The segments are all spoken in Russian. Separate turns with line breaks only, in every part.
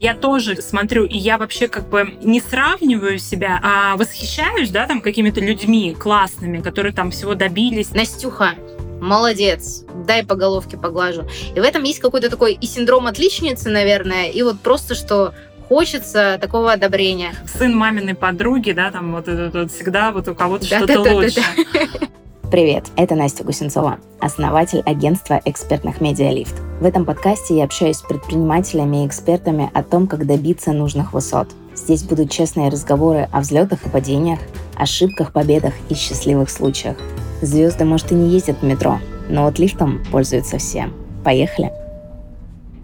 Я тоже смотрю, и я вообще как бы не сравниваю себя, а восхищаюсь, да, там какими-то людьми классными, которые там всего добились.
Настюха, молодец, дай по головке поглажу. И в этом есть какой-то такой и синдром отличницы, наверное, и вот просто что хочется такого одобрения.
Сын маминой подруги, да, там вот, вот, вот всегда вот у кого-то да, что-то да, лучше. Да, да.
Привет, это Настя Гусенцова, основатель агентства экспертных медиалифт. В этом подкасте я общаюсь с предпринимателями и экспертами о том, как добиться нужных высот. Здесь будут честные разговоры о взлетах и падениях, ошибках, победах и счастливых случаях. Звезды, может, и не ездят в метро, но вот лифтом пользуются все. Поехали!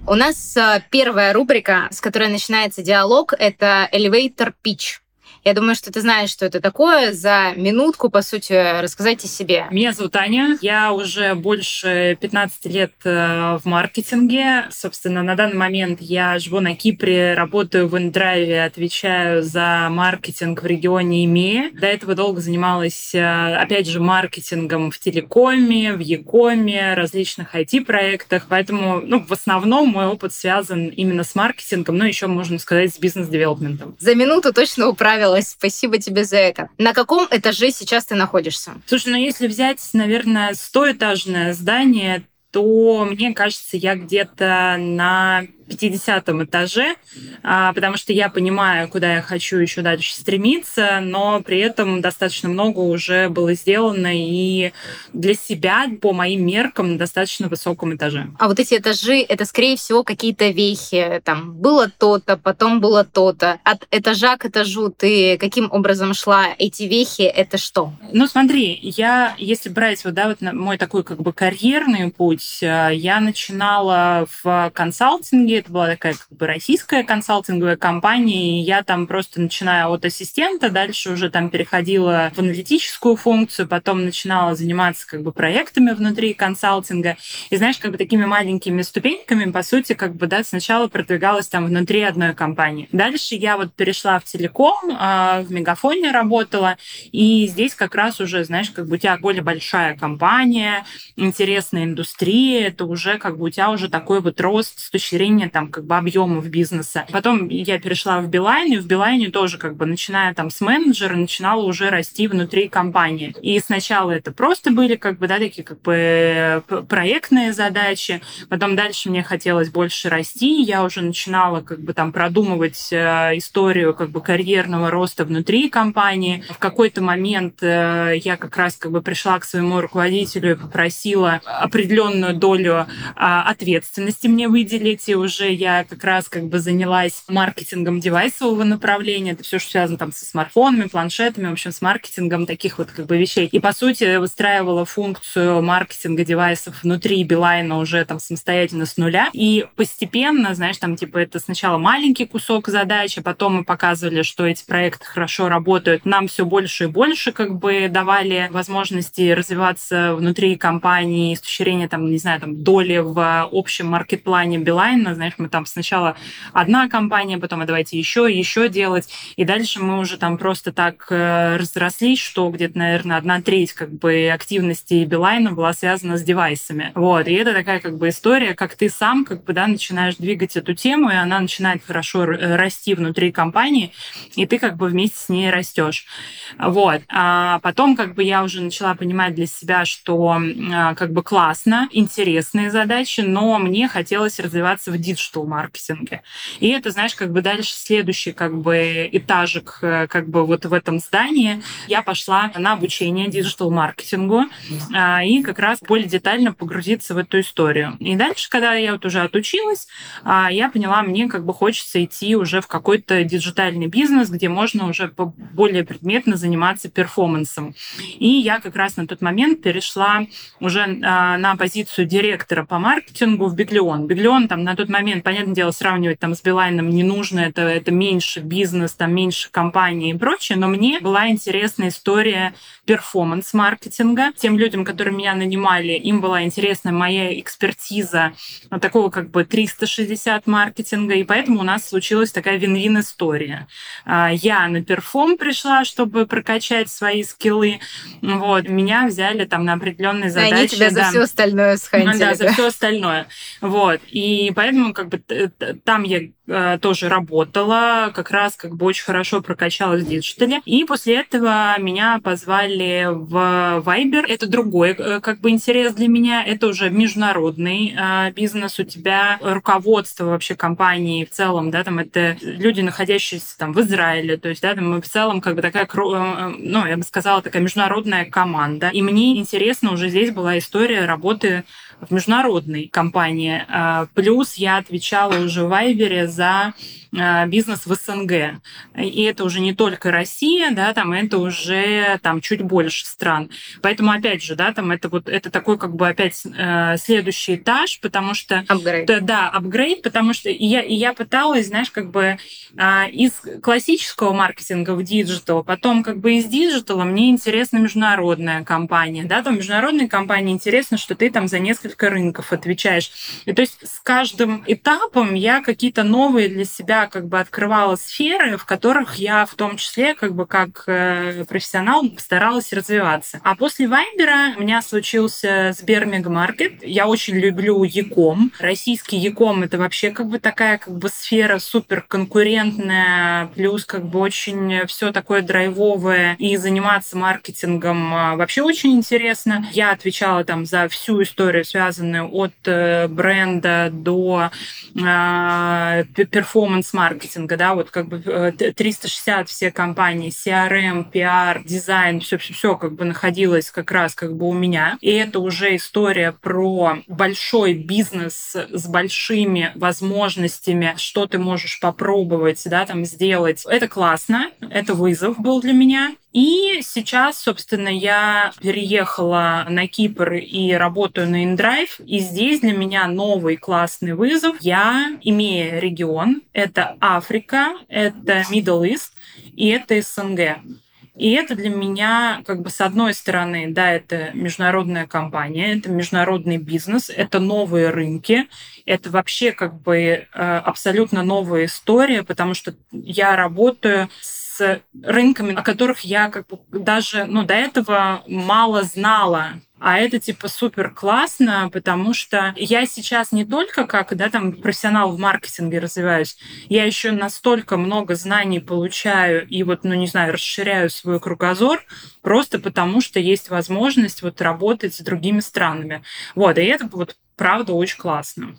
У нас э, первая рубрика, с которой начинается диалог, это Elevator Pitch. Я думаю, что ты знаешь, что это такое. За минутку, по сути, рассказать о себе.
Меня зовут Аня. Я уже больше 15 лет э, в маркетинге. Собственно, на данный момент я живу на Кипре, работаю в Индрайве, отвечаю за маркетинг в регионе ИМЕ. До этого долго занималась, э, опять же, маркетингом в телекоме, в Якоме, различных IT-проектах. Поэтому, ну, в основном мой опыт связан именно с маркетингом, но еще, можно сказать, с бизнес-девелопментом.
За минуту точно управила понравилось. Спасибо тебе за это. На каком этаже сейчас ты находишься?
Слушай, ну если взять, наверное, стоэтажное здание, то мне кажется, я где-то на 50 этаже, а, потому что я понимаю, куда я хочу еще дальше стремиться, но при этом достаточно много уже было сделано и для себя, по моим меркам, на достаточно высоком этаже.
А вот эти этажи, это, скорее всего, какие-то вехи. Там было то-то, потом было то-то. От этажа к этажу ты каким образом шла? Эти вехи — это что?
Ну, смотри, я, если брать вот, да, вот мой такой как бы карьерный путь, э, я начинала в консалтинге, это была такая как бы российская консалтинговая компания, и я там просто начиная от ассистента, дальше уже там переходила в аналитическую функцию, потом начинала заниматься как бы проектами внутри консалтинга. И знаешь, как бы такими маленькими ступеньками, по сути, как бы, да, сначала продвигалась там внутри одной компании. Дальше я вот перешла в телеком, а, в Мегафоне работала, и здесь как раз уже, знаешь, как бы у тебя более большая компания, интересная индустрия, это уже как бы у тебя уже такой вот рост с точки зрения там как бы объемов бизнеса. Потом я перешла в Билайн, и в Билайне тоже как бы начиная там с менеджера, начинала уже расти внутри компании. И сначала это просто были как бы, да, такие как бы проектные задачи, потом дальше мне хотелось больше расти, я уже начинала как бы там продумывать э, историю как бы карьерного роста внутри компании. В какой-то момент э, я как раз как бы пришла к своему руководителю и попросила определенную долю а, ответственности мне выделить, и уже я как раз как бы занялась маркетингом девайсового направления. Это все, что связано там со смартфонами, планшетами, в общем, с маркетингом таких вот как бы вещей. И, по сути, выстраивала функцию маркетинга девайсов внутри Билайна уже там самостоятельно с нуля. И постепенно, знаешь, там типа это сначала маленький кусок задачи, потом мы показывали, что эти проекты хорошо работают. Нам все больше и больше как бы давали возможности развиваться внутри компании с точки зрения, там, не знаю, там, доли в общем маркет-плане Билайна. Знаешь, мы там сначала одна компания, потом а давайте еще, еще делать. И дальше мы уже там просто так э, разрослись, что где-то, наверное, одна треть как бы активности Билайна была связана с девайсами. Вот. И это такая как бы история, как ты сам как бы, да, начинаешь двигать эту тему, и она начинает хорошо расти внутри компании, и ты как бы вместе с ней растешь. Вот. А потом как бы я уже начала понимать для себя, что а, как бы классно, интересные задачи, но мне хотелось развиваться в диджитал-маркетинге. И это, знаешь, как бы дальше следующий как бы этажик э, как бы вот в этом здании я пошла на обучение digital-маркетингу а, и как раз более детально погрузиться в эту историю. И дальше, когда я вот уже отучилась, а, я поняла, мне как бы хочется идти уже в какой-то диджитальный бизнес, где можно уже более предметно заниматься перформансом. И я как раз на тот момент перешла уже а, на позицию директора по маркетингу в Биглион. Биглион там на тот момент понятное дело, сравнивать там с Билайном не нужно, это, это меньше бизнес, там меньше компаний и прочее, но мне была интересна история performance-маркетинга. Тем людям, которые меня нанимали, им была интересна моя экспертиза такого как бы 360 маркетинга, и поэтому у нас случилась такая вин-вин история. А, я на perform пришла, чтобы прокачать свои скиллы, вот, меня взяли там на определенные задачи.
Они тебя да. за все остальное схантили.
Да, за все остальное. Вот. И поэтому как бы там я э, тоже работала, как раз как бы очень хорошо прокачалась в диджитале. И после этого меня позвали в Viber. Это другой э, как бы интерес для меня. Это уже международный э, бизнес. У тебя руководство вообще компании в целом, да, там это люди, находящиеся там в Израиле. То есть, да, там в целом как бы такая, э, ну, я бы сказала, такая международная команда. И мне интересно уже здесь была история работы в международной компании. Плюс я отвечала уже в Вайбере за а, бизнес в СНГ. И это уже не только Россия, да, там это уже там чуть больше стран. Поэтому, опять же, да, там это вот это такой как бы опять э, следующий этаж, потому что...
Апгрейд.
Да, да, апгрейд, потому что я, и я пыталась, знаешь, как бы э, из классического маркетинга в digital, потом как бы из диджитала мне интересна международная компания, да, там международной компании интересно, что ты там за несколько рынков отвечаешь. И то есть с каждым этапом я какие-то новые для себя как бы открывала сферы, в которых я в том числе как бы как э, профессионал старалась развиваться. А после Вайбера у меня случился Сбермегамаркет. Я очень люблю e-com. Российский e-com — это вообще как бы такая как бы сфера супер конкурентная, плюс как бы очень все такое драйвовое, и заниматься маркетингом а, вообще очень интересно. Я отвечала там за всю историю, связанную от э, бренда до performance маркетинга, да, вот как бы 360 э, все кампании, CRM, PR, дизайн, все-все-все как бы находилось как раз как бы у меня. И это уже история про большой бизнес с большими возможностями, что ты можешь попробовать, да, там сделать. Это классно, это вызов был для меня. И сейчас, собственно, я переехала на Кипр и работаю на InDrive. И здесь для меня новый классный вызов. Я, имея регион, это Африка, это Middle East и это СНГ. И это для меня, как бы, с одной стороны, да, это международная компания, это международный бизнес, это новые рынки, это вообще, как бы, э, абсолютно новая история, потому что я работаю с рынками, о которых я как бы даже ну, до этого мало знала. А это типа супер классно, потому что я сейчас не только как да, там, профессионал в маркетинге развиваюсь, я еще настолько много знаний получаю и вот, ну не знаю, расширяю свой кругозор, просто потому что есть возможность вот работать с другими странами. Вот, и это вот правда очень классно.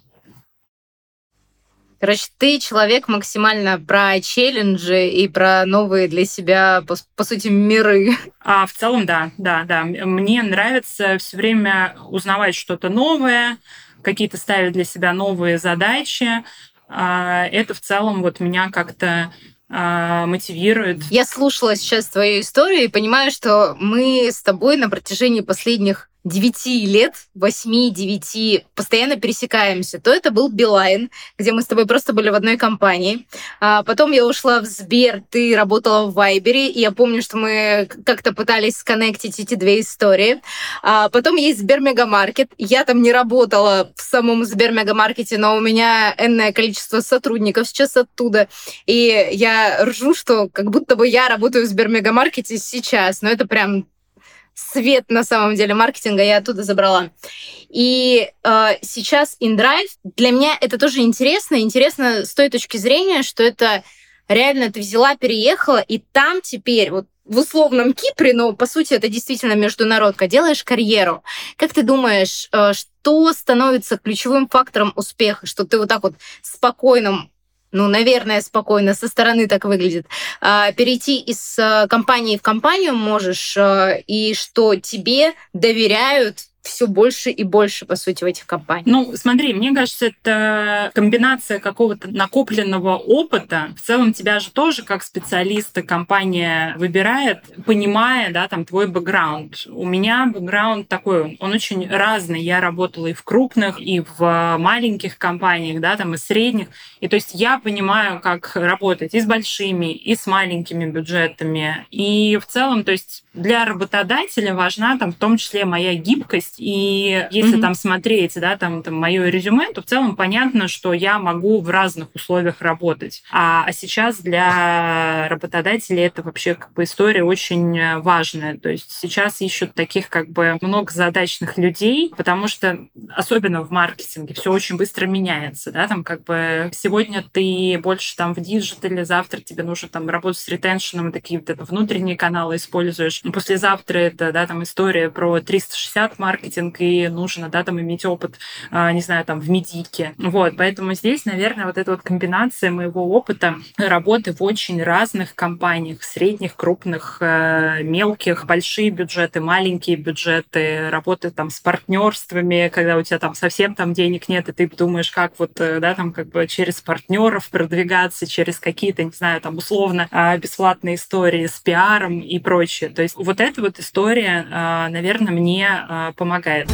Короче, ты человек максимально про челленджи и про новые для себя, по, по сути, миры.
А в целом, да, да, да. Мне нравится все время узнавать что-то новое, какие-то ставить для себя новые задачи. А, это в целом вот меня как-то а, мотивирует.
Я слушала сейчас твою историю и понимаю, что мы с тобой на протяжении последних 9 лет, 8-9, постоянно пересекаемся. То это был Билайн, где мы с тобой просто были в одной компании. А потом я ушла в Сбер, ты работала в Вайбере, и я помню, что мы как-то пытались сконнектить эти две истории. А потом есть Сбер Мегамаркет. Я там не работала в самом Сбер Мегамаркете, но у меня энное количество сотрудников сейчас оттуда. И я ржу, что как будто бы я работаю в Сбер Мегамаркете сейчас, но это прям свет на самом деле маркетинга я оттуда забрала. И э, сейчас InDrive для меня это тоже интересно. Интересно с той точки зрения, что это реально ты взяла, переехала, и там теперь вот в условном Кипре, но по сути это действительно международка, делаешь карьеру. Как ты думаешь, э, что становится ключевым фактором успеха, что ты вот так вот спокойным ну, наверное, спокойно, со стороны так выглядит, а, перейти из а, компании в компанию можешь, а, и что тебе доверяют все больше и больше, по сути, в этих компаниях.
Ну, смотри, мне кажется, это комбинация какого-то накопленного опыта. В целом тебя же тоже как специалиста компания выбирает, понимая, да, там, твой бэкграунд. У меня бэкграунд такой, он очень разный. Я работала и в крупных, и в маленьких компаниях, да, там, и средних. И то есть я понимаю, как работать и с большими, и с маленькими бюджетами. И в целом, то есть для работодателя важна там в том числе моя гибкость есть. И если mm-hmm. там смотреть, да, там, там мое резюме, то в целом понятно, что я могу в разных условиях работать. А, а сейчас для работодателей это вообще как бы история очень важная. То есть сейчас ищут таких как бы многозадачных людей, потому что особенно в маркетинге все очень быстро меняется, да, там как бы сегодня ты больше там в диджитале, завтра тебе нужно там работать с ретеншеном, такие вот это внутренние каналы используешь. Послезавтра это, да, там история про 360 маркетинг, и нужно, да, там иметь опыт, а, не знаю, там в медийке. Вот, поэтому здесь, наверное, вот эта вот комбинация моего опыта работы в очень разных компаниях, средних, крупных, э, мелких, большие бюджеты, маленькие бюджеты, работы там с партнерствами, когда у тебя там совсем там денег нет, и ты думаешь, как вот, э, да, там как бы через партнеров продвигаться, через какие-то, не знаю, там условно а, бесплатные истории с пиаром и прочее. То есть вот эта вот история, а, наверное, мне а, помогает.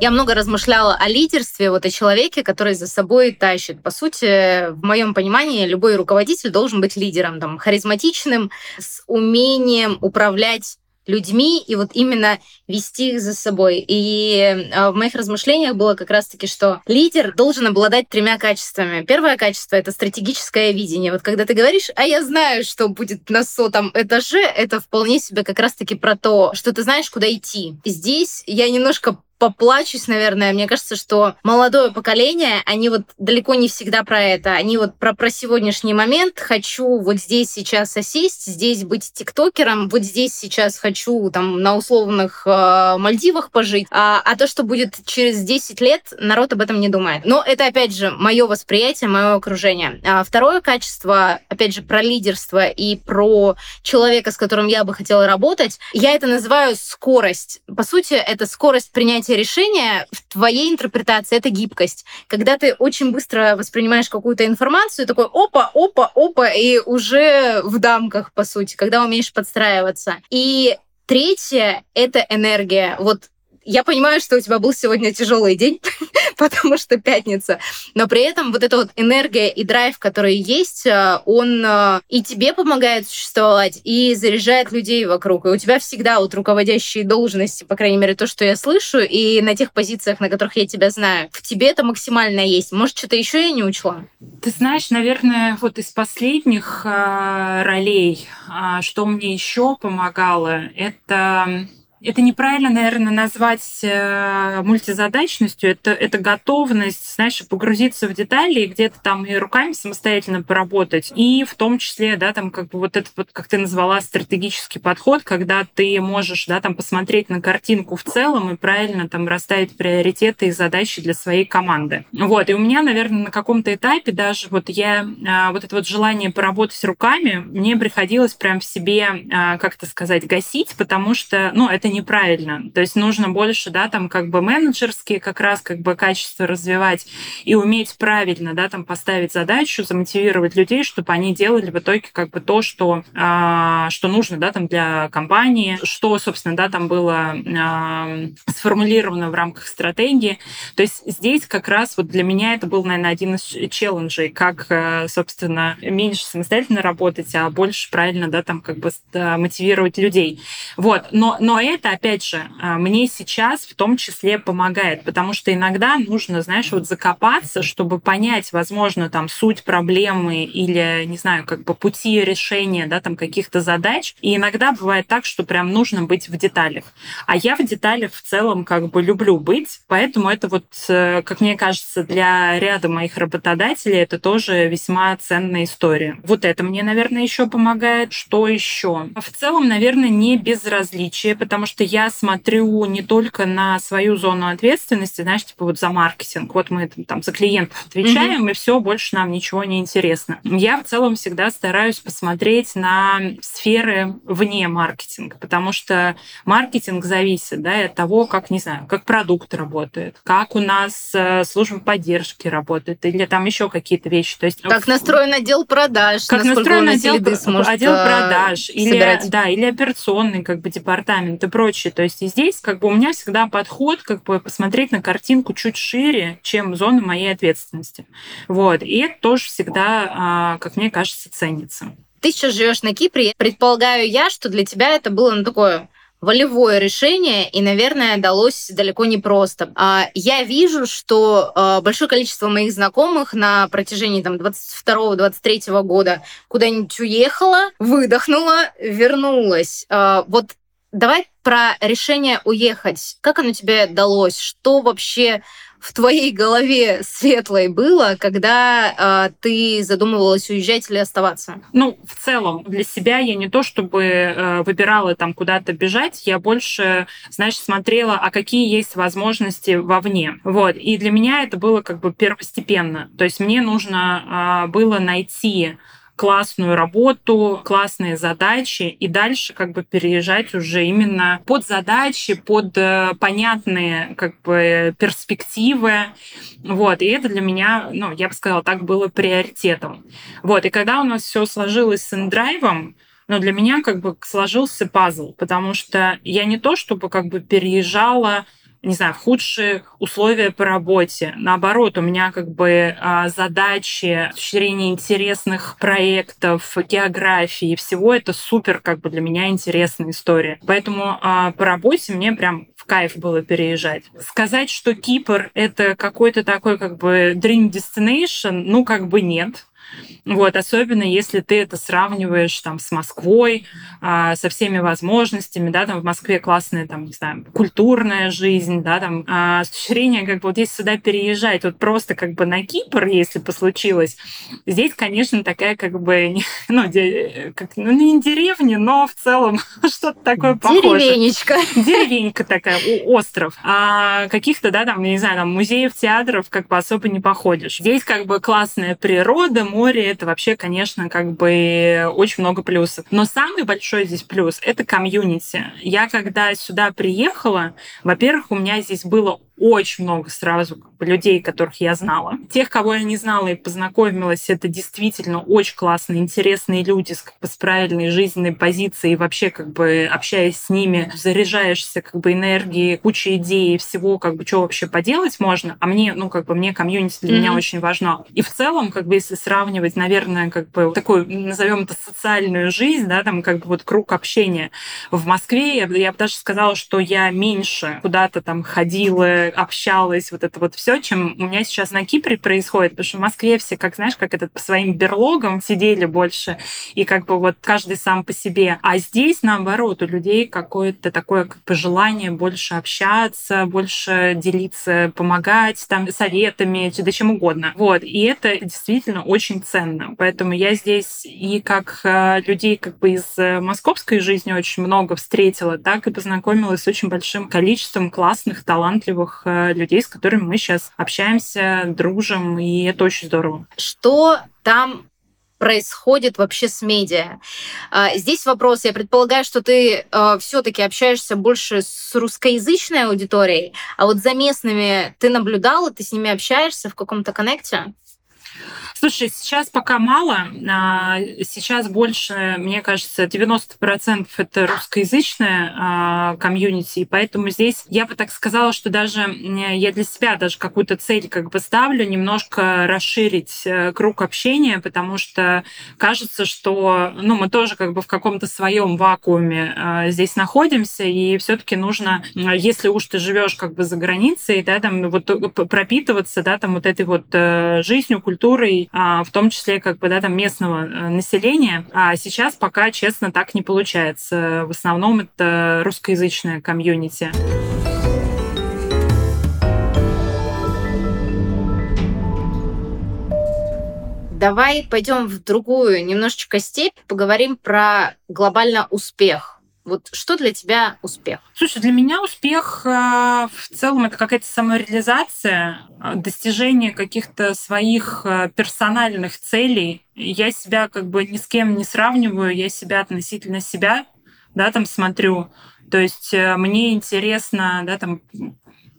Я много размышляла о лидерстве, вот о человеке, который за собой тащит. По сути, в моем понимании, любой руководитель должен быть лидером, там, харизматичным, с умением управлять людьми и вот именно вести их за собой. И э, в моих размышлениях было как раз-таки, что лидер должен обладать тремя качествами. Первое качество — это стратегическое видение. Вот когда ты говоришь, а я знаю, что будет на сотом этаже, это вполне себе как раз-таки про то, что ты знаешь, куда идти. Здесь я немножко поплачусь, наверное. Мне кажется, что молодое поколение, они вот далеко не всегда про это. Они вот про, про сегодняшний момент. Хочу вот здесь сейчас осесть, здесь быть тиктокером, вот здесь сейчас хочу там на условных э, Мальдивах пожить. А, а то, что будет через 10 лет, народ об этом не думает. Но это, опять же, мое восприятие, мое окружение. А второе качество, опять же, про лидерство и про человека, с которым я бы хотела работать, я это называю скорость. По сути, это скорость принятия принятие решения в твоей интерпретации это гибкость. Когда ты очень быстро воспринимаешь какую-то информацию, такой опа, опа, опа, и уже в дамках, по сути, когда умеешь подстраиваться. И Третье — это энергия. Вот я понимаю, что у тебя был сегодня тяжелый день, потому что пятница, но при этом вот эта вот энергия и драйв, который есть, э, он э, и тебе помогает существовать, и заряжает людей вокруг. И у тебя всегда вот руководящие должности, по крайней мере, то, что я слышу, и на тех позициях, на которых я тебя знаю, в тебе это максимально есть. Может, что-то еще я не учла?
Ты знаешь, наверное, вот из последних э, ролей, что мне еще помогало, это это неправильно, наверное, назвать э, мультизадачностью. Это, это готовность, знаешь, погрузиться в детали и где-то там и руками самостоятельно поработать. И в том числе, да, там как бы вот этот вот, как ты назвала, стратегический подход, когда ты можешь, да, там посмотреть на картинку в целом и правильно там расставить приоритеты и задачи для своей команды. Вот. И у меня, наверное, на каком-то этапе даже вот я, э, вот это вот желание поработать руками, мне приходилось прям в себе, э, как это сказать, гасить, потому что, ну, это неправильно. То есть нужно больше, да, там как бы менеджерские как раз как бы качества развивать и уметь правильно, да, там поставить задачу, замотивировать людей, чтобы они делали в итоге как бы то, что, а, что нужно, да, там для компании, что, собственно, да, там было а, сформулировано в рамках стратегии. То есть здесь как раз вот для меня это был, наверное, один из челленджей, как, э, собственно, меньше самостоятельно работать, а больше правильно, да, там как бы мотивировать людей. Вот. Но, но это это, опять же, а, мне сейчас в том числе помогает, потому что иногда нужно, знаешь, вот закопаться, чтобы понять, возможно, там суть проблемы или, не знаю, как бы пути решения, да, там каких-то задач. И иногда бывает так, что прям нужно быть в деталях. А я в деталях в целом как бы люблю быть, поэтому это вот, э, как мне кажется, для ряда моих работодателей это тоже весьма ценная история. Вот это мне, наверное, еще помогает. Что еще? В целом, наверное, не безразличие, потому что что я смотрю не только на свою зону ответственности, знаешь, типа вот за маркетинг, вот мы там за клиентов отвечаем, mm-hmm. и все, больше нам ничего не интересно. Я в целом всегда стараюсь посмотреть на сферы вне маркетинга, потому что маркетинг зависит да, от того, как, не знаю, как продукт работает, как у нас э, служба поддержки работает, или там еще какие-то вещи. То есть,
как настроен отдел продаж,
как настроен отдел, отдел э, продаж, или, да, или операционный как бы департамент и прочее. То есть и здесь как бы у меня всегда подход как бы посмотреть на картинку чуть шире, чем зона моей ответственности. Вот. И это тоже всегда, а, как мне кажется, ценится.
Ты сейчас живешь на Кипре. Предполагаю я, что для тебя это было ну, такое волевое решение, и, наверное, далось далеко не просто. А я вижу, что а, большое количество моих знакомых на протяжении там 22-23 года куда-нибудь уехала, выдохнула, вернулась. Вот давай про решение уехать. Как оно тебе далось? Что вообще в твоей голове светлой было, когда э, ты задумывалась уезжать или оставаться?
Ну, в целом, для себя я не то чтобы э, выбирала там куда-то бежать, я больше, знаешь, смотрела, а какие есть возможности вовне. Вот. И для меня это было как бы первостепенно. То есть мне нужно э, было найти классную работу, классные задачи и дальше как бы переезжать уже именно под задачи, под э, понятные как бы перспективы. Вот, и это для меня, ну, я бы сказала, так было приоритетом. Вот, и когда у нас все сложилось с индрайвом, но для меня как бы сложился пазл, потому что я не то чтобы как бы переезжала не знаю, в худшие условия по работе. Наоборот, у меня как бы а, задачи с интересных проектов, географии, всего это супер как бы для меня интересная история. Поэтому а, по работе мне прям в кайф было переезжать. Сказать, что Кипр — это какой-то такой как бы dream destination, ну как бы нет. Вот, особенно если ты это сравниваешь там с Москвой, а, со всеми возможностями, да, там в Москве классная, там, не знаю, культурная жизнь, да, там, а, с точки зрения, как бы, вот если сюда переезжать, вот просто как бы на Кипр, если бы случилось, здесь, конечно, такая как бы, ну, де, как, ну не деревня, но в целом что-то такое похожее.
Деревенечка.
Деревенька такая, остров. А каких-то, да, там, не знаю, там, музеев, театров как бы особо не походишь. Здесь как бы классная природа, море, это вообще, конечно, как бы очень много плюсов. Но самый большой здесь плюс — это комьюнити. Я когда сюда приехала, во-первых, у меня здесь было очень много сразу как бы, людей, которых я знала. Тех, кого я не знала и познакомилась, это действительно очень классные, интересные люди с, как бы, с правильной жизненной позицией. И вообще, как бы, общаясь с ними, заряжаешься как бы энергией, кучей идей, всего, как бы, что вообще поделать можно. А мне, ну, как бы, мне комьюнити для mm-hmm. меня очень важно. И в целом, как бы, если сравнивать, наверное, как бы, такую, назовем это, социальную жизнь, да, там, как бы, вот круг общения в Москве, я, я бы даже сказала, что я меньше куда-то там ходила, общалась, вот это вот все, чем у меня сейчас на Кипре происходит, потому что в Москве все, как знаешь, как этот по своим берлогам сидели больше, и как бы вот каждый сам по себе. А здесь, наоборот, у людей какое-то такое как бы желание больше общаться, больше делиться, помогать там советами, да чем угодно. Вот. И это действительно очень ценно. Поэтому я здесь и как э, людей как бы из э, московской жизни очень много встретила, так и познакомилась с очень большим количеством классных, талантливых Э, людей, с которыми мы сейчас общаемся, дружим, и это очень здорово.
Что там происходит вообще с медиа. А, здесь вопрос, я предполагаю, что ты э, все-таки общаешься больше с русскоязычной аудиторией, а вот за местными ты наблюдала, ты с ними общаешься в каком-то коннекте?
Слушай, сейчас пока мало. А, сейчас больше, мне кажется, 90% это русскоязычная комьюнити, и поэтому здесь я бы так сказала, что даже я для себя даже какую-то цель как бы ставлю, немножко расширить э, круг общения, потому что кажется, что ну, мы тоже как бы в каком-то своем вакууме а, здесь находимся, и все-таки нужно, если уж ты живешь как бы за границей, да, там вот пропитываться, да, там вот этой вот э, жизнью, культурой, в том числе как бы да, там местного э, населения. А сейчас пока, честно, так не получается. В основном это русскоязычная комьюнити.
Давай пойдем в другую немножечко степь, поговорим про глобально успех. Вот что для тебя успех?
Слушай, для меня успех э, в целом это какая-то самореализация, э, достижение каких-то своих э, персональных целей. Я себя как бы ни с кем не сравниваю, я себя относительно себя, да, там смотрю. То есть мне интересно, да, там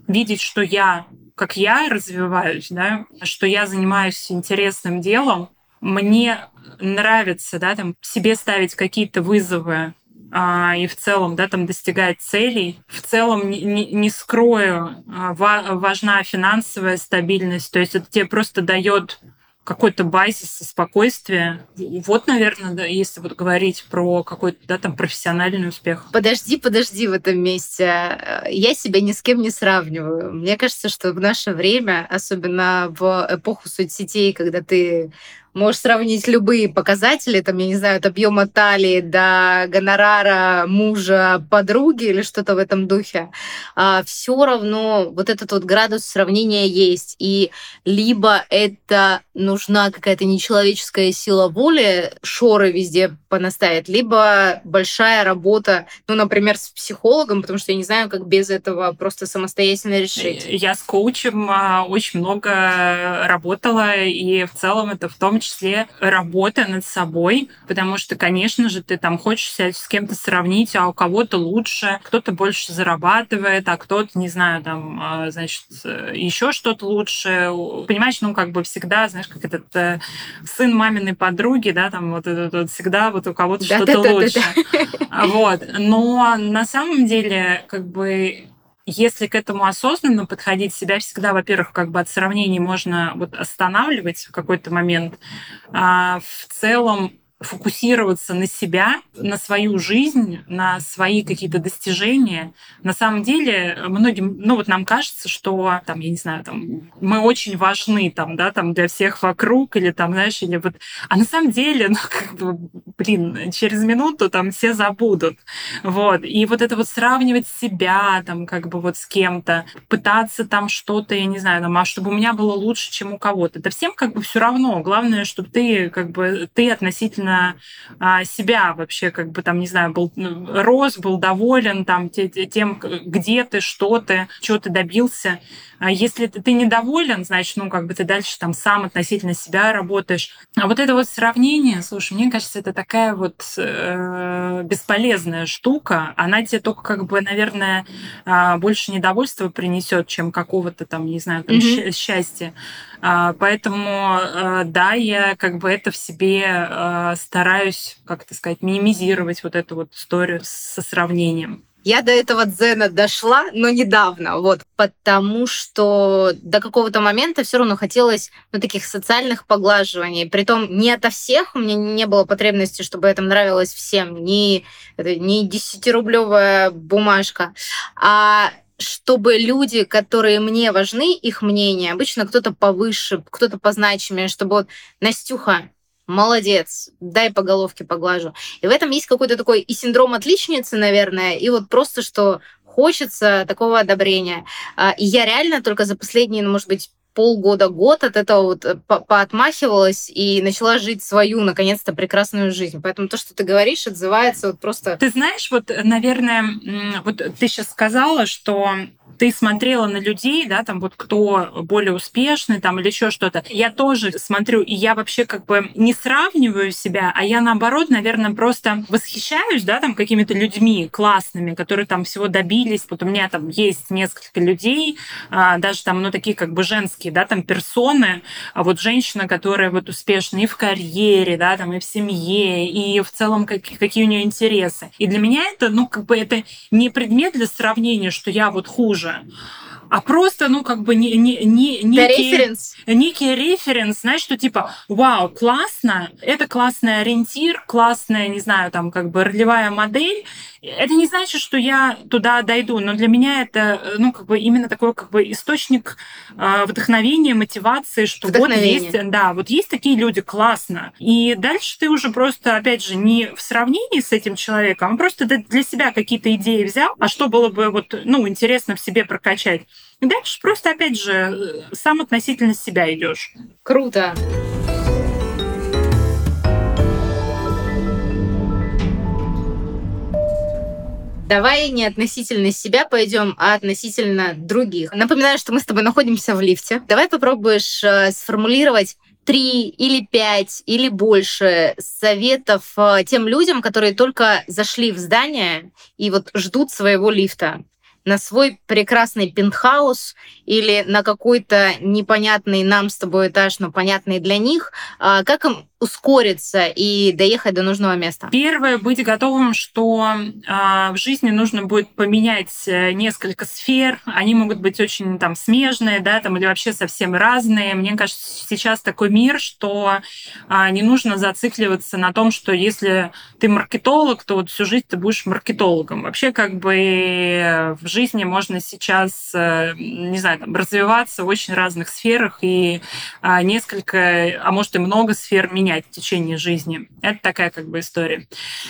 видеть, что я, как я развиваюсь, да, что я занимаюсь интересным делом. Мне нравится, да, там себе ставить какие-то вызовы, а, и в целом, да, там достигать целей. В целом, не, не скрою, а, важна финансовая стабильность, то есть это тебе просто дает какой-то базис спокойствия. Вот, наверное, да, если вот говорить про какой-то да, там профессиональный успех.
Подожди, подожди в этом месте. Я себя ни с кем не сравниваю. Мне кажется, что в наше время, особенно в эпоху соцсетей, когда ты Можешь сравнить любые показатели, там, я не знаю, от объема талии до гонорара мужа, подруги или что-то в этом духе. А, все равно вот этот вот градус сравнения есть. И либо это нужна какая-то нечеловеческая сила воли, шоры везде понаставить, либо большая работа, ну, например, с психологом, потому что я не знаю, как без этого просто самостоятельно решить.
Я с коучем а, очень много работала, и в целом это в том числе работа над собой, потому что, конечно же, ты там хочешь себя с кем-то сравнить, а у кого-то лучше, кто-то больше зарабатывает, а кто-то, не знаю, там, а, значит, еще что-то лучше. Понимаешь, ну, как бы всегда, знаешь, как этот э, сын маминой подруги, да, там вот этот вот всегда вот у кого-то да, что-то да, лучше. Да, да. Вот. Но на самом деле, как бы если к этому осознанно подходить, себя всегда, во-первых, как бы от сравнений можно вот останавливать в какой-то момент. А в целом фокусироваться на себя, на свою жизнь, на свои какие-то достижения. На самом деле, многим, ну вот нам кажется, что там, я не знаю, там, мы очень важны там, да, там для всех вокруг или там, знаешь, или вот... А на самом деле, ну, как бы, блин, через минуту там все забудут. Вот. И вот это вот сравнивать себя там как бы вот с кем-то, пытаться там что-то, я не знаю, там, а чтобы у меня было лучше, чем у кого-то. Это всем как бы все равно. Главное, чтобы ты как бы ты относительно на а, себя вообще, как бы там, не знаю, был ну, рос, был доволен там тем, где ты, что ты, чего ты добился. А если ты недоволен, значит, ну, как бы ты дальше там сам относительно себя работаешь. А вот это вот сравнение, слушай, мне кажется, это такая вот э, бесполезная штука. Она тебе только, как бы, наверное, э, больше недовольства принесет, чем какого-то там, не знаю, там, mm-hmm. счастья. Э, поэтому, э, да, я как бы это в себе э, стараюсь, как это сказать, минимизировать вот эту вот историю со сравнением.
Я до этого дзена дошла, но недавно, вот, потому что до какого-то момента все равно хотелось ну, таких социальных поглаживаний. Притом не ото всех, у меня не было потребности, чтобы это нравилось всем, не, не 10-рублевая бумажка, а чтобы люди, которые мне важны, их мнение, обычно кто-то повыше, кто-то позначимее, чтобы вот Настюха, молодец, дай по головке поглажу. И в этом есть какой-то такой и синдром отличницы, наверное, и вот просто, что хочется такого одобрения. А, и я реально только за последние, ну, может быть, полгода-год от этого вот э, по поотмахивалась и начала жить свою, наконец-то, прекрасную жизнь. Поэтому то, что ты говоришь, отзывается вот просто...
Ты знаешь, вот, наверное, вот ты сейчас сказала, что ты смотрела на людей, да, там вот кто более успешный, там или еще что-то. Я тоже смотрю, и я вообще как бы не сравниваю себя, а я наоборот, наверное, просто восхищаюсь, да, там какими-то людьми классными, которые там всего добились. Вот у меня там есть несколько людей, а, даже там, ну, такие как бы женские, да, там персоны, а вот женщина, которая вот успешна и в карьере, да, там и в семье, и в целом как, какие у нее интересы. И для меня это, ну, как бы это не предмет для сравнения, что я вот хуже, хуже а просто, ну, как бы не, не, не, некий, референс. некий референс, знаешь, что типа, вау, классно, это классный ориентир, классная, не знаю, там, как бы ролевая модель, это не значит, что я туда дойду, но для меня это, ну, как бы именно такой, как бы источник э, вдохновения, мотивации, что вот есть, да, вот есть такие люди, классно. И дальше ты уже просто, опять же, не в сравнении с этим человеком, а просто для себя какие-то идеи взял, а что было бы вот, ну, интересно в себе прокачать. И дальше просто, опять же, сам относительно себя идешь.
Круто. Давай не относительно себя пойдем, а относительно других. Напоминаю, что мы с тобой находимся в лифте. Давай попробуешь э, сформулировать три или пять или больше советов э, тем людям, которые только зашли в здание и вот ждут своего лифта. На свой прекрасный пентхаус или на какой-то непонятный нам с тобой этаж, но понятный для них, а, как им ускориться и доехать до нужного места?
Первое, быть готовым, что э, в жизни нужно будет поменять э, несколько сфер. Они могут быть очень там смежные, да, там или вообще совсем разные. Мне кажется, сейчас такой мир, что э, не нужно зацикливаться на том, что если ты маркетолог, то вот всю жизнь ты будешь маркетологом. Вообще, как бы в жизни можно сейчас, э, не знаю, там, развиваться в очень разных сферах и э, несколько, а может и много сфер менять в течение жизни. Это такая как бы история.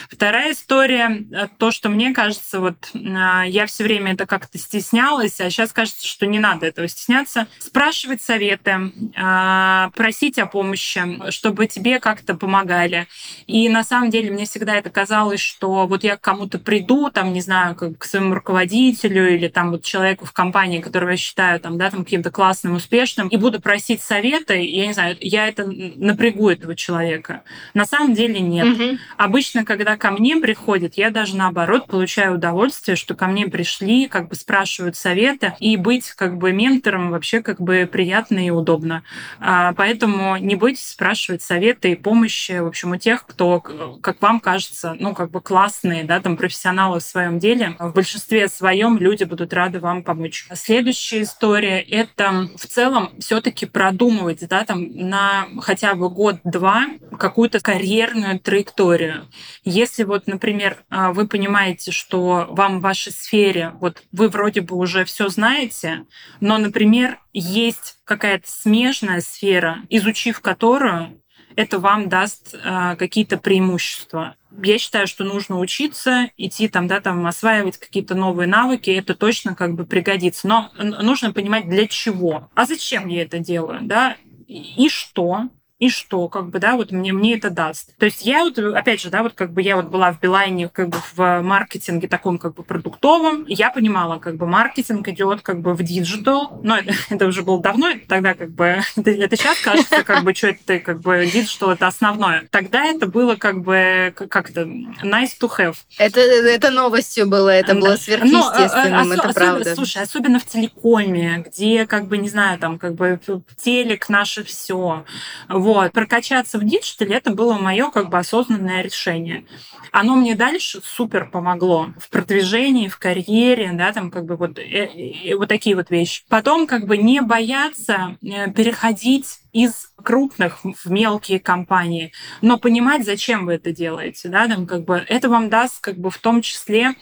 Вторая история, э, то, что мне кажется, вот а, я все время это как-то стеснялась, а сейчас кажется, что не надо этого стесняться. Спрашивать советы, а, просить о помощи, чтобы тебе как-то помогали. И на самом деле мне всегда это казалось, что вот я к кому-то приду, там, не знаю, к своему руководителю или там вот человеку в компании, которого я считаю там, да, там каким-то классным, успешным, и буду просить советы, я не знаю, я это напрягу этого человека. На самом деле нет. Угу. Обычно, когда ко мне приходят, я даже наоборот получаю удовольствие, что ко мне пришли, как бы спрашивают советы, и быть как бы ментором вообще как бы приятно и удобно. А, поэтому не бойтесь спрашивать советы и помощи, в общем, у тех, кто, как вам кажется, ну, как бы классные, да, там, профессионалы в своем деле. В большинстве своем люди будут рады вам помочь. Следующая история — это в целом все таки продумывать, да, там, на хотя бы год-два какую-то карьерную траекторию. Если вот, например, а, вы понимаете, что вам в вашей сфере, вот вы вроде бы уже все знаете, но, например, есть какая-то смежная сфера, изучив которую, это вам даст э, какие-то преимущества. Я считаю, что нужно учиться, идти там, да, там, осваивать какие-то новые навыки, это точно как бы пригодится. Но нужно понимать, для чего. А зачем я это делаю, да? И что? И что, как бы, да, вот мне, мне это даст. То есть я вот, опять же, да, вот как бы я вот была в Билайне как бы в маркетинге таком как бы продуктовом, я понимала, как бы маркетинг идет как бы в digital, но это, это уже было давно, тогда как бы, это, это сейчас кажется, как бы, что это как бы digital, это основное. Тогда это было как бы, как это, nice to have.
Это, это новостью было, это было сверхъестественным, но, это правда.
Слушай, особенно в телекоме, где, как бы, не знаю, там, как бы телек наше все, вот, вот. Прокачаться в диджитале это было мое как бы осознанное решение. Оно мне дальше супер помогло в продвижении, в карьере, да, там как бы вот, э, вот такие вот вещи. Потом как бы не бояться э, переходить из крупных в мелкие компании, но понимать, зачем вы это делаете, да, там как бы это вам даст как бы в том числе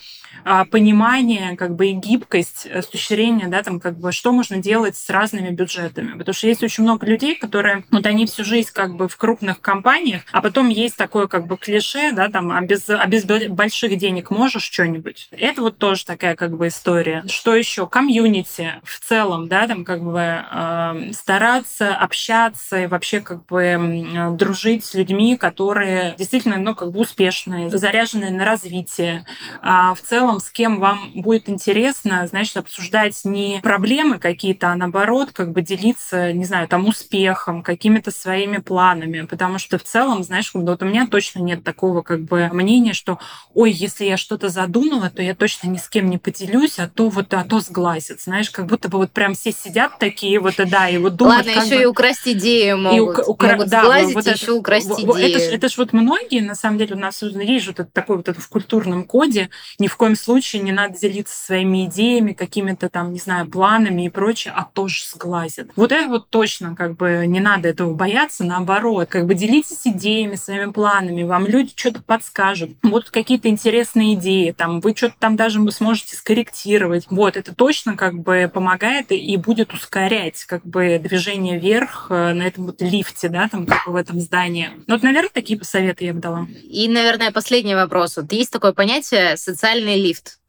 понимание, как бы и гибкость с точки зрения, да, там как бы что можно делать с разными бюджетами, потому что есть очень много людей, которые, вот они всю жизнь как бы в крупных компаниях, а потом есть такое как бы клише, да, там, а без, а без больших денег можешь что-нибудь. Это вот тоже такая как бы история. Что еще? Комьюнити в целом, да, там как бы э, стараться общаться и вообще как бы дружить с людьми, которые действительно, ну, как бы успешные, заряженные на развитие. А в целом, с кем вам будет интересно, значит, обсуждать не проблемы какие-то, а наоборот, как бы делиться, не знаю, там, успехом, какими-то своими планами. Потому что в целом, знаешь, вот у меня точно нет такого как бы мнения, что, ой, если я что-то задумала, то я точно ни с кем не поделюсь, а то вот, а то сглазят. Знаешь, как будто бы вот прям все сидят такие вот, и да, и вот думают,
Ладно, еще бы... и украсть идеи могут. И укра... могут да, сглазить, вот еще украсть идеи.
Это ж, это ж вот многие, на самом деле, у нас есть вот такой вот это в культурном коде, ни в коем случае не надо делиться своими идеями, какими-то там, не знаю, планами и прочее, а тоже сглазят. Вот это вот точно как бы не надо этого бояться, наоборот, как бы делитесь идеями, своими планами, вам люди что-то подскажут, будут какие-то интересные идеи, там, вы что-то там даже сможете скорректировать. Вот, это точно как бы помогает и будет ускорять как бы движение вверх э, на этом вот лифте, да, там, как бы в этом здании. Ну, вот, наверное, такие советы я бы дала.
И, наверное, последний вопрос. Вот есть такое понятие социальный лифт.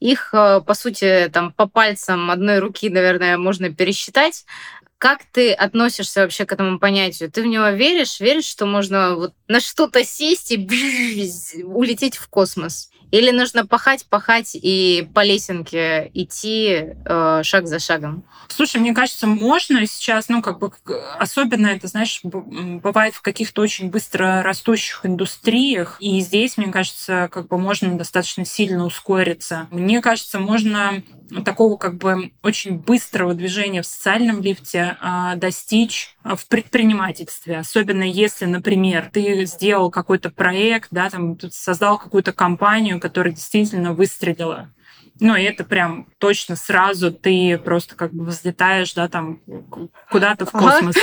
Их, э, по сути, там по пальцам одной руки, наверное, можно пересчитать. Как ты относишься вообще к этому понятию? Ты в него веришь? Веришь, что можно вот на что-то сесть и улететь в космос? Или нужно пахать, пахать и по лесенке идти э, шаг за шагом?
Слушай, мне кажется, можно сейчас, ну, как бы, особенно это, знаешь, бывает в каких-то очень быстро растущих индустриях, и здесь, мне кажется, как бы можно достаточно сильно ускориться. Мне кажется, можно такого как бы очень быстрого движения в социальном лифте а, достичь в предпринимательстве, особенно если, например, ты сделал какой-то проект, да, там создал какую-то компанию, которая действительно выстрелила. Ну, и это прям точно сразу ты просто как бы взлетаешь, да, там куда-то в космос.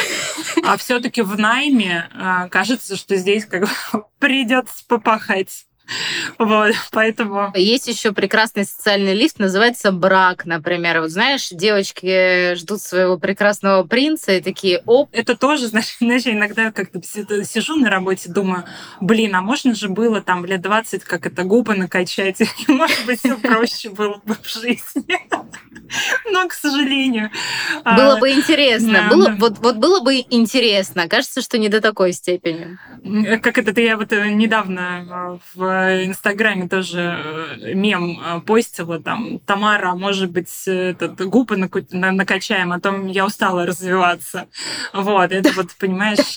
Ага. А все-таки в найме а, кажется, что здесь как бы придется попахать. Вот, поэтому...
Есть еще прекрасный социальный лист, называется брак, например. Вот знаешь, девочки ждут своего прекрасного принца и такие, оп.
Это тоже, знаешь, знаешь иногда как-то сижу на работе, думаю, блин, а можно же было там лет 20, как это, губы накачать? Может быть, все проще было бы в жизни. Но, к сожалению.
А, было бы интересно. Да, было, да. Вот, вот было бы интересно. Кажется, что не до такой степени.
Как это, я вот э, недавно а, в Инстаграме тоже э, мем э, постила, там, Тамара, может быть, этот, губы накачаем, а то я устала развиваться. Вот, это вот, понимаешь,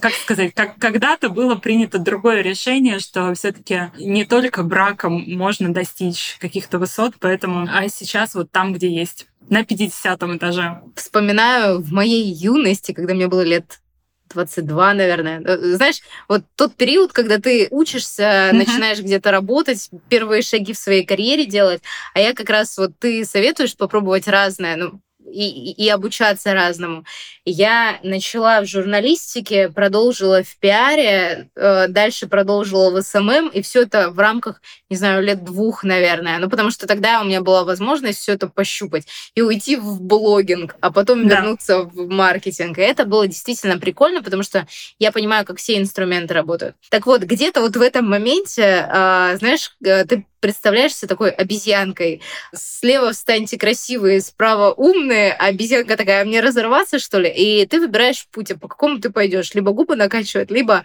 как сказать, как когда-то было принято другое решение, что все таки не только браком можно достичь каких-то высот, поэтому, а сейчас вот там, где есть на 50 этаже.
Вспоминаю в моей юности, когда мне было лет 22, наверное. Э, знаешь, вот тот период, когда ты учишься, mm-hmm. начинаешь где-то работать, первые шаги в своей карьере делать, а я как раз вот ты советуешь попробовать разное. Ну, и, и обучаться разному. Я начала в журналистике, продолжила в пиаре, э, дальше продолжила в СММ, и все это в рамках, не знаю, лет двух, наверное. Ну, потому что тогда у меня была возможность все это пощупать и уйти в блогинг, а потом да. вернуться в маркетинг. И это было действительно прикольно, потому что я понимаю, как все инструменты работают. Так вот, где-то вот в этом моменте, э, знаешь, э, ты представляешься такой обезьянкой. Слева встаньте красивые, справа умные, а обезьянка такая, «А мне разорваться, что ли? И ты выбираешь путь, а по какому ты пойдешь. Либо губы накачивать, либо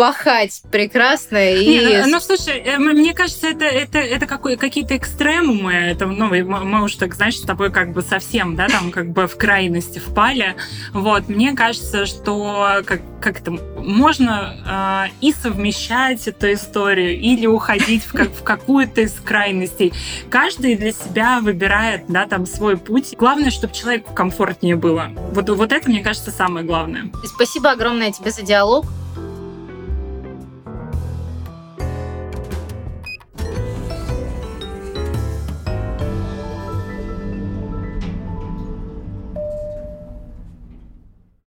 пахать прекрасно и...
Не, ну, ну, слушай, э, мне кажется, это, это, это какой, какие-то экстремумы. Это, ну, мы уж так, знаешь, с тобой как бы совсем, да, там как бы в крайности впали. Вот, мне кажется, что как, как это, можно э, и совмещать эту историю, или уходить в, как, в какую-то из крайностей. Каждый для себя выбирает, да, там свой путь. Главное, чтобы человеку комфортнее было. Вот, вот это, мне кажется, самое главное.
Спасибо огромное тебе за диалог.